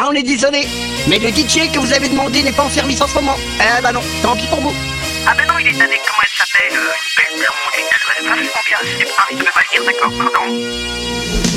Ah, on est désolé, mais le DJ que vous avez demandé n'est pas en service en ce moment. Eh bah non, tant pis pour vous. Ah ben non, il est avec, comment elle s'appelle euh, Une belle blonde, une vachement bien. C'est pas, ne pas le dire, d'accord, pardon.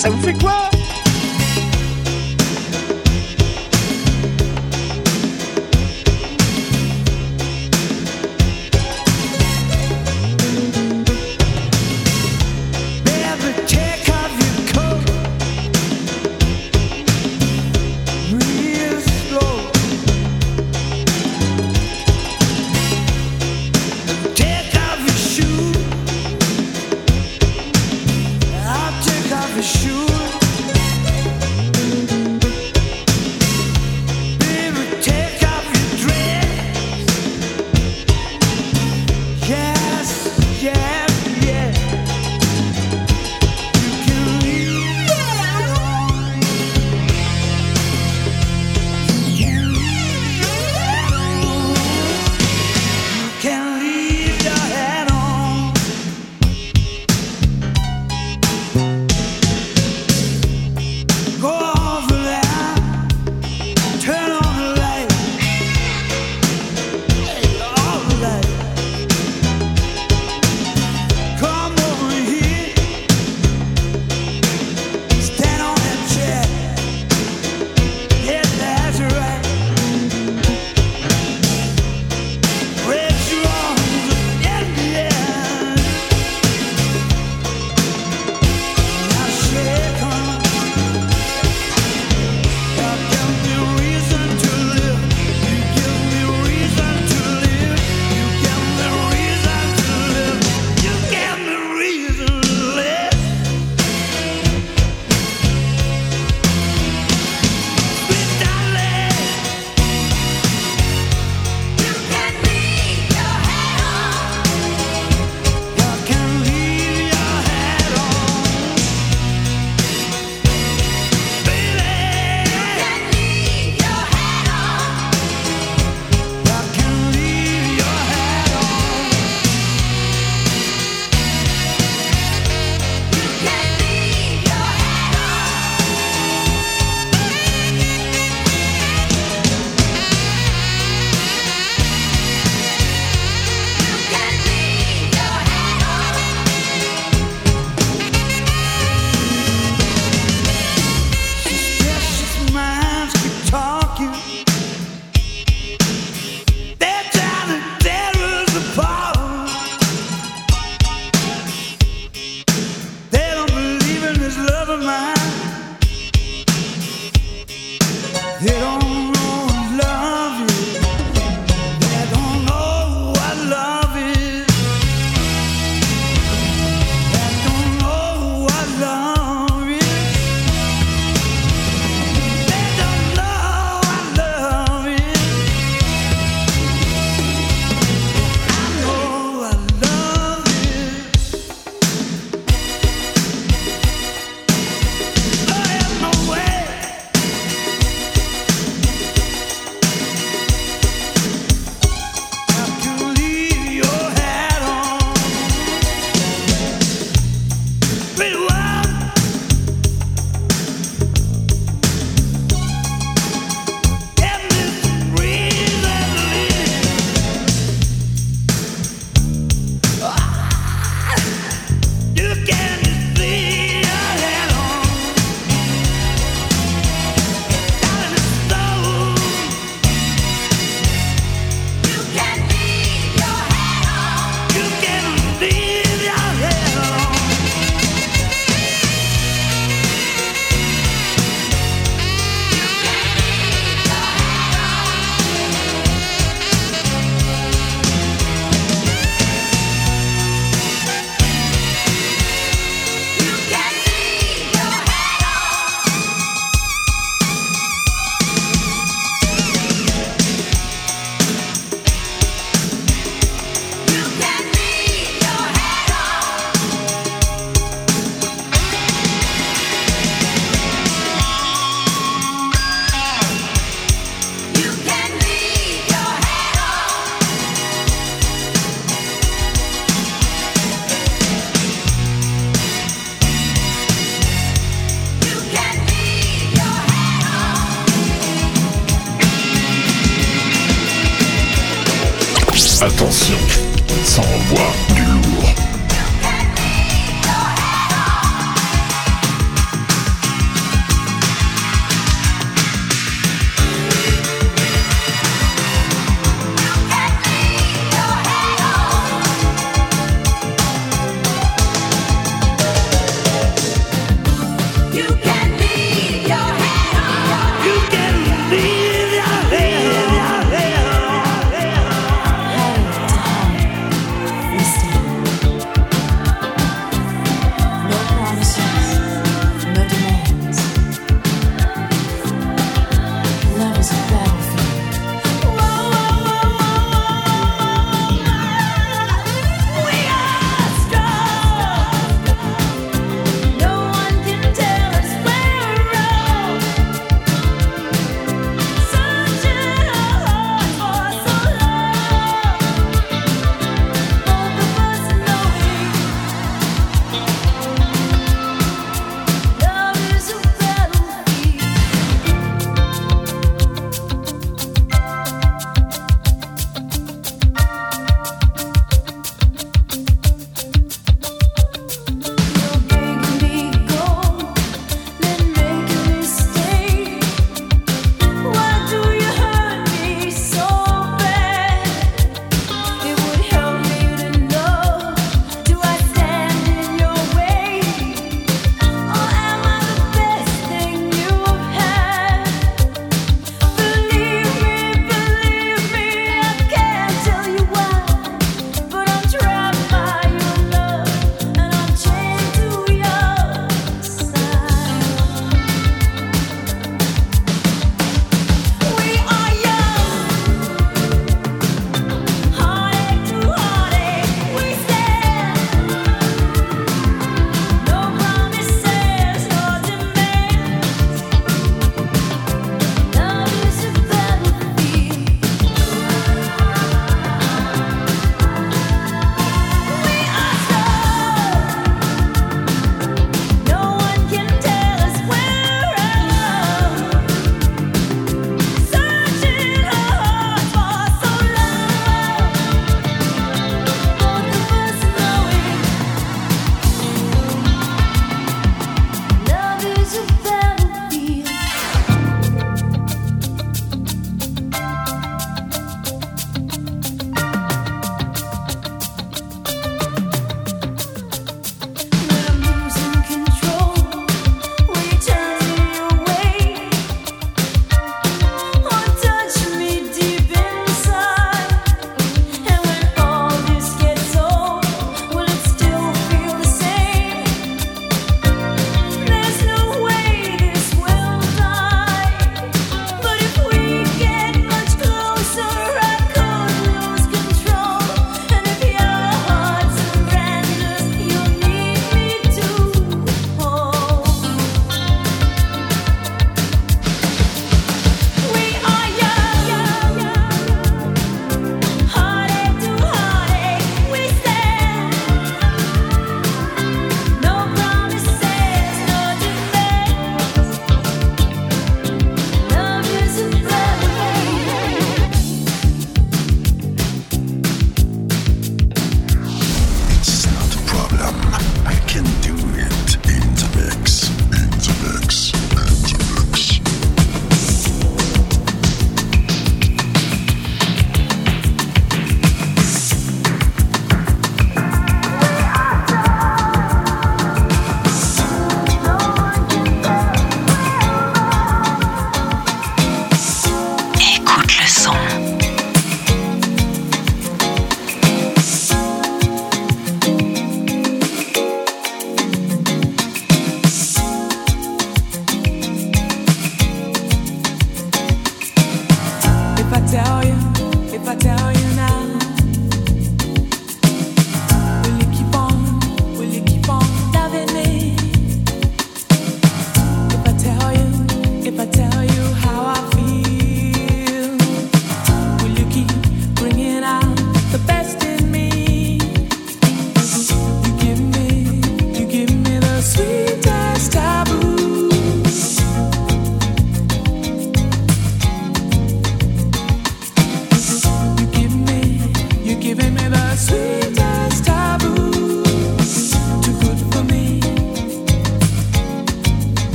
Ça vous fait quoi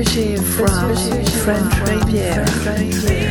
G from French Riviera.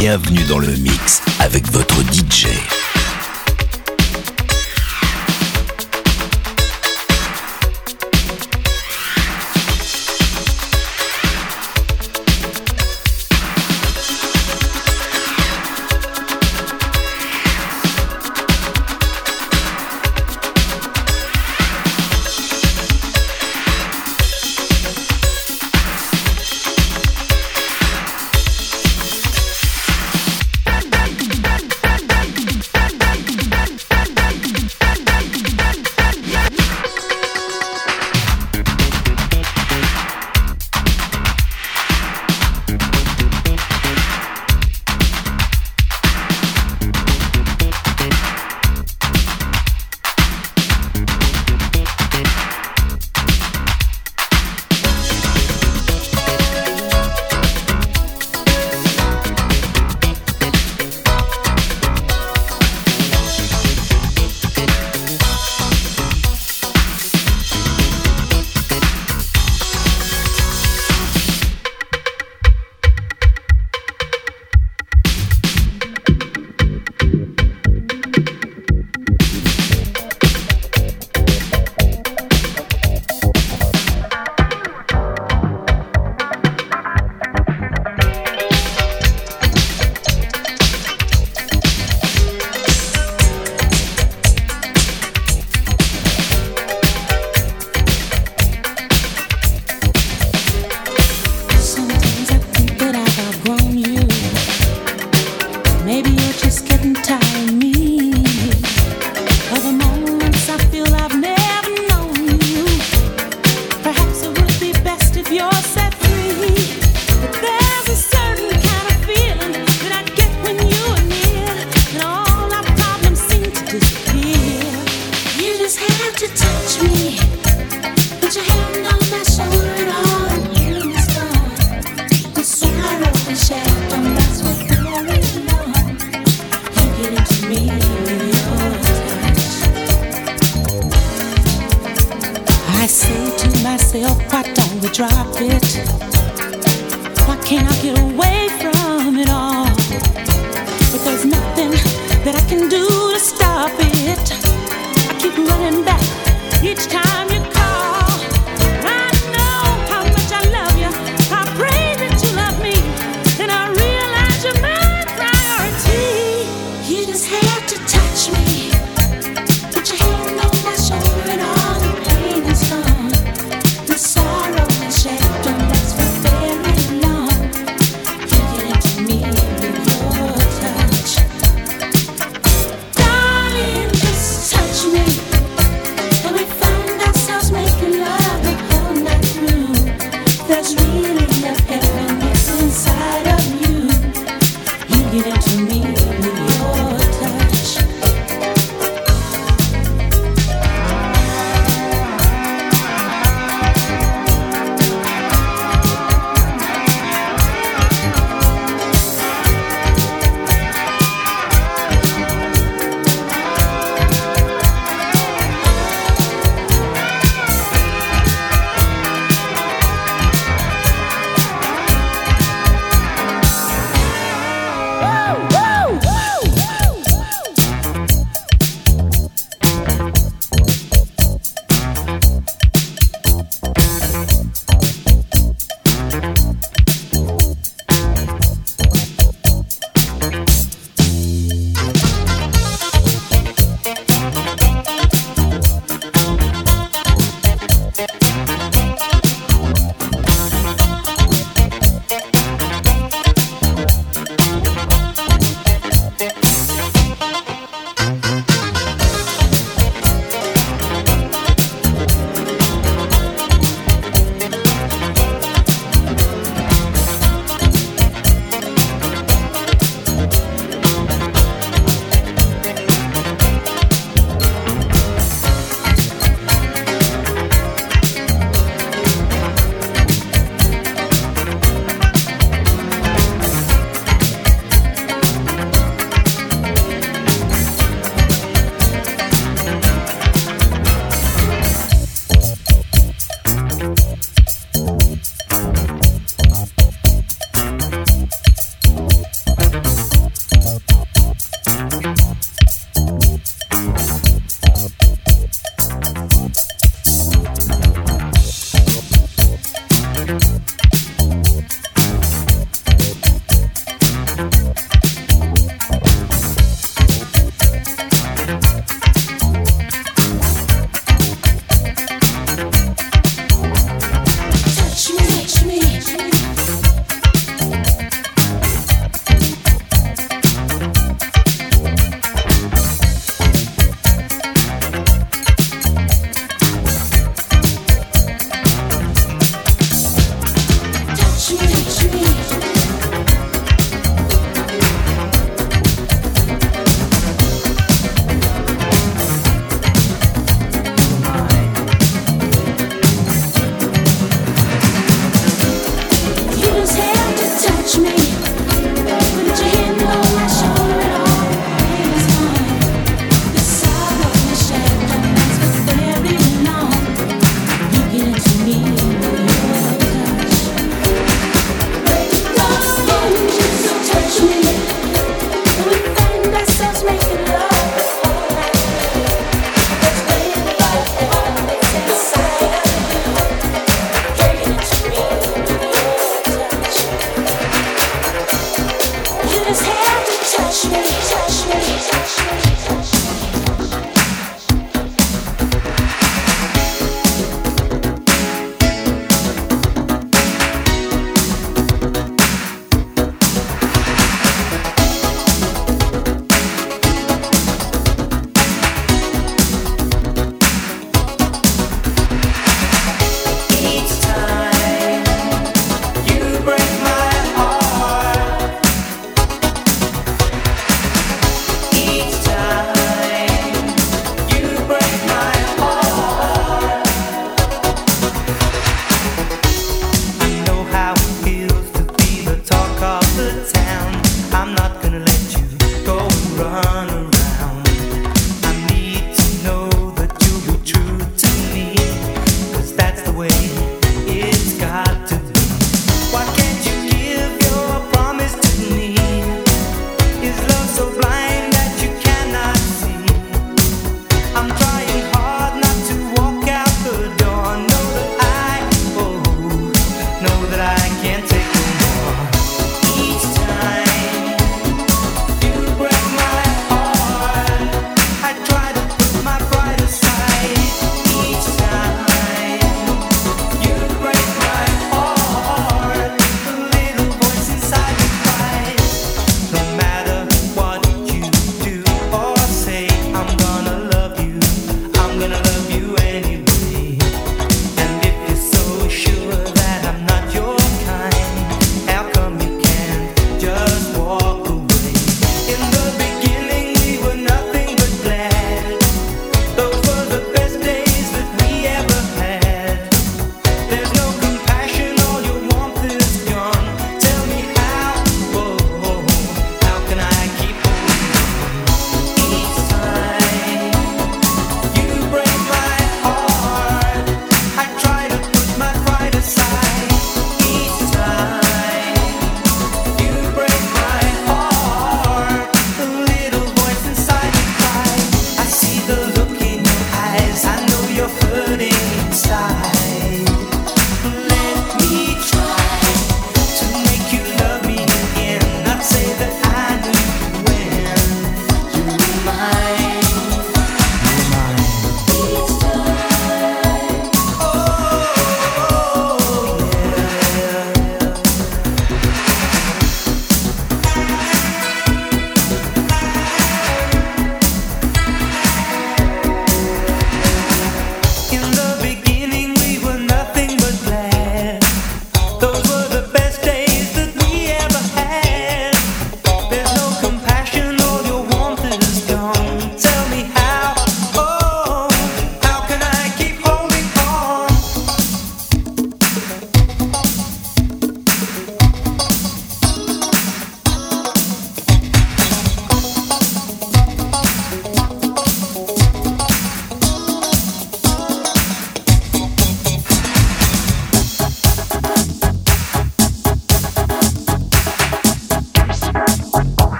Bienvenue dans le mix avec votre DJ.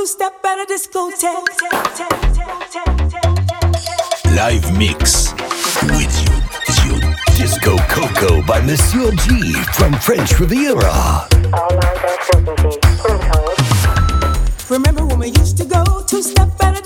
two step at a discotheque. Live mix with you, you Disco Coco by Monsieur G from French Riviera. Remember when we used to go two step at a